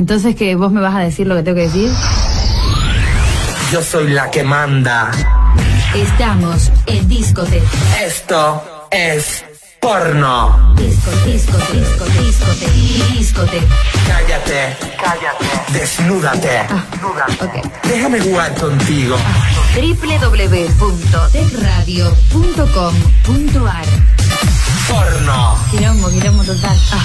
Entonces, que ¿Vos me vas a decir lo que tengo que decir? Yo soy la que manda. Estamos en Discote. Esto es porno. Disco, disco, disco, discote, discote. Cállate, cállate. Desnúdate. Ah, ok. Déjame jugar contigo. www.tecradio.com.ar Porno. Quilombo, quilombo total. Ah.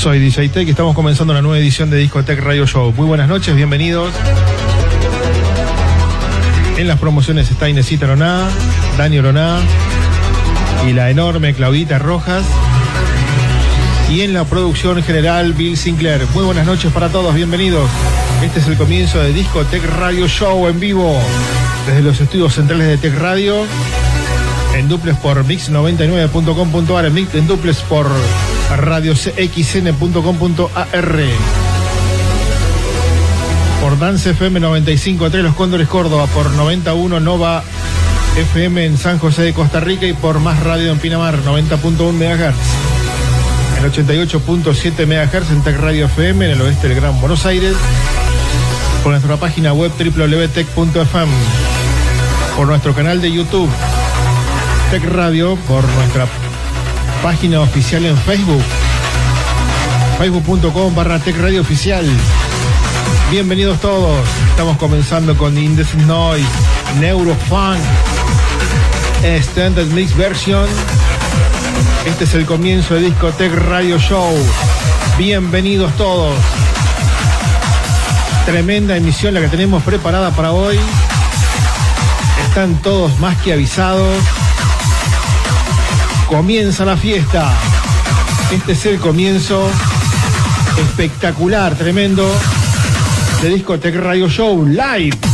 Soy DJ Tech y estamos comenzando una nueva edición de Discotech Radio Show. Muy buenas noches, bienvenidos. En las promociones está Inesita Roná, Dani Roná y la enorme Claudita Rojas. Y en la producción general, Bill Sinclair. Muy buenas noches para todos, bienvenidos. Este es el comienzo de Discotech Radio Show en vivo desde los estudios centrales de Tech Radio en duples por mix99.com.ar, en, duples por radiocxn.com.ar, por Dance FM 95.3 Los Cóndores Córdoba, por 91 Nova FM en San José de Costa Rica. Y por Más Radio en Pinamar 90.1 MHz. En 88.7 MHz en Tech Radio FM en el oeste del Gran Buenos Aires, por nuestra página web www.tech.fm, por nuestro canal de YouTube Tech Radio, por nuestra página oficial en Facebook, facebook.com barra Tech Radio Oficial. Bienvenidos todos, estamos comenzando con Indecent Noise, Neurofunk, Extended Mix Version. Este es el comienzo de Discotech Radio Show. Bienvenidos todos. Tremenda emisión la que tenemos preparada para hoy. Están todos más que avisados. Comienza la fiesta. Este es el comienzo espectacular, tremendo de Discotech Radio Show Live.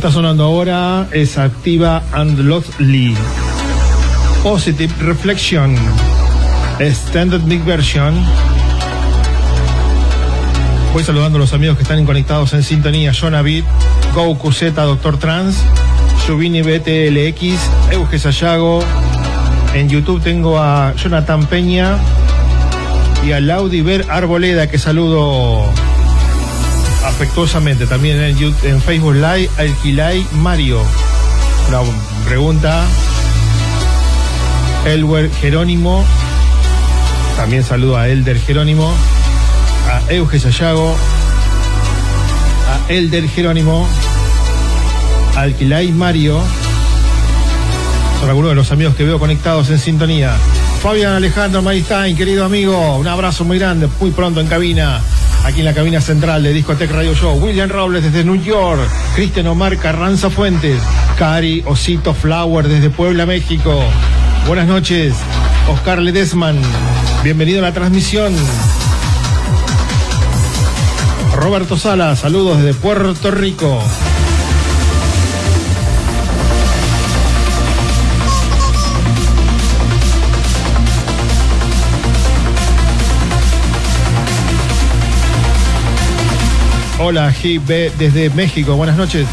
Está sonando ahora es Activa and Lothly. Positive Reflection. Standard Big Version. Voy saludando a los amigos que están conectados en sintonía. Jonavit, Goku Z, Doctor Trans, Subini BTLX, Euge Sayago. En YouTube tengo a Jonathan Peña y a Laudiver Arboleda, que saludo afectuosamente. También en, en Facebook Live, Alquilay Mario. Una pregunta. Elwer Jerónimo. También saludo a Elder Jerónimo. A Euge Sayago. A Elder Jerónimo. Alquilay Mario. Son algunos de los amigos que veo conectados en sintonía. Fabián Alejandro Maristain, querido amigo, un abrazo muy grande, muy pronto en cabina, aquí en la cabina central de Discotech Radio Show. William Robles desde New York, Cristian Omar Carranza Fuentes, Cari Osito Flower desde Puebla, México. Buenas noches, Oscar Ledesman, bienvenido a la transmisión. Roberto Sala, saludos desde Puerto Rico. Hola, GB desde México. Buenas noches.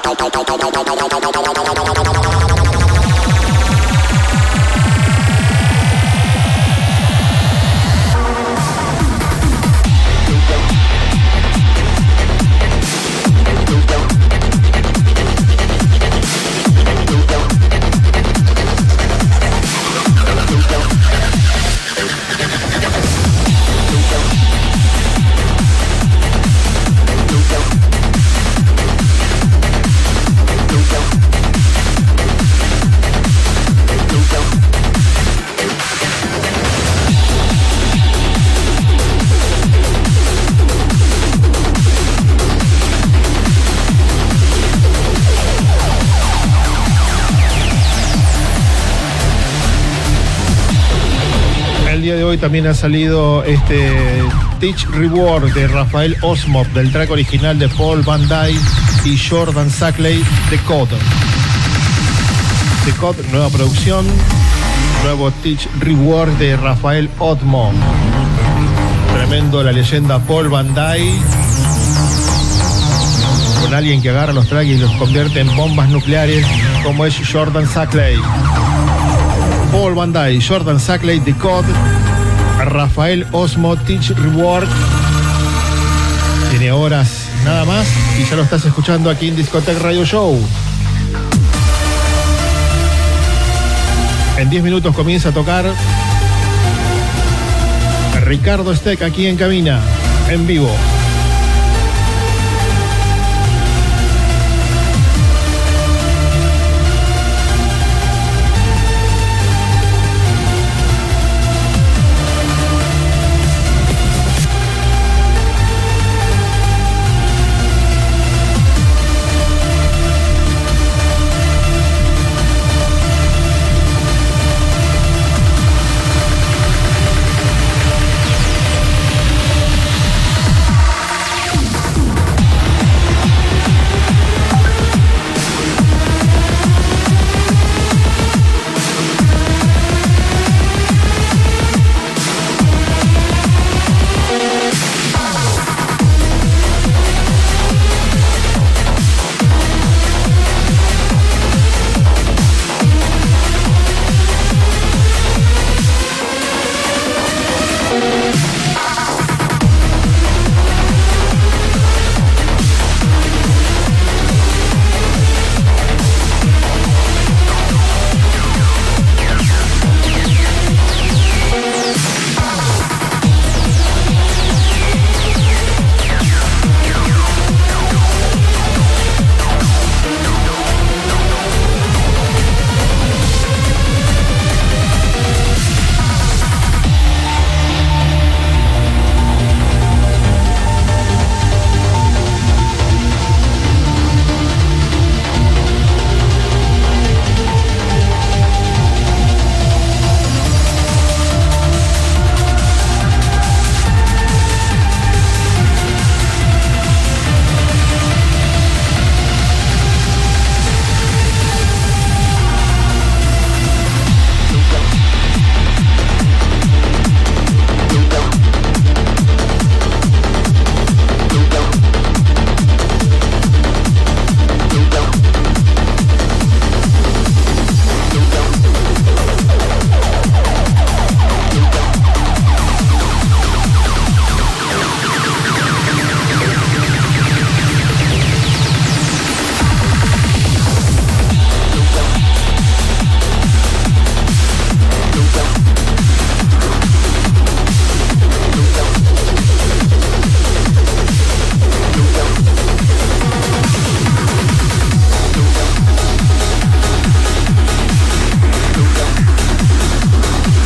tight, tight, tight. También ha salido este Teach Reward de Rafael Osmop del track original de Paul Van Dyke y Jordan Sackley, The Code. The Code, nueva producción, nuevo Teach Reward de Rafael Osmop. Tremendo la leyenda Paul Van Dyke. Con alguien que agarra los tracks y los convierte en bombas nucleares, como es Jordan Sackley. Paul Van Jordan Sackley, The Code, Rafael Osmo, Teach Reward. Tiene horas nada más y ya lo estás escuchando aquí en Discotech Radio Show. En 10 minutos comienza a tocar Ricardo Steck aquí en cabina, en vivo.